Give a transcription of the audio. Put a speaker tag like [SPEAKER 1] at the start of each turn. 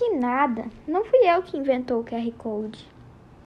[SPEAKER 1] Que nada, não fui eu que inventou o QR Code.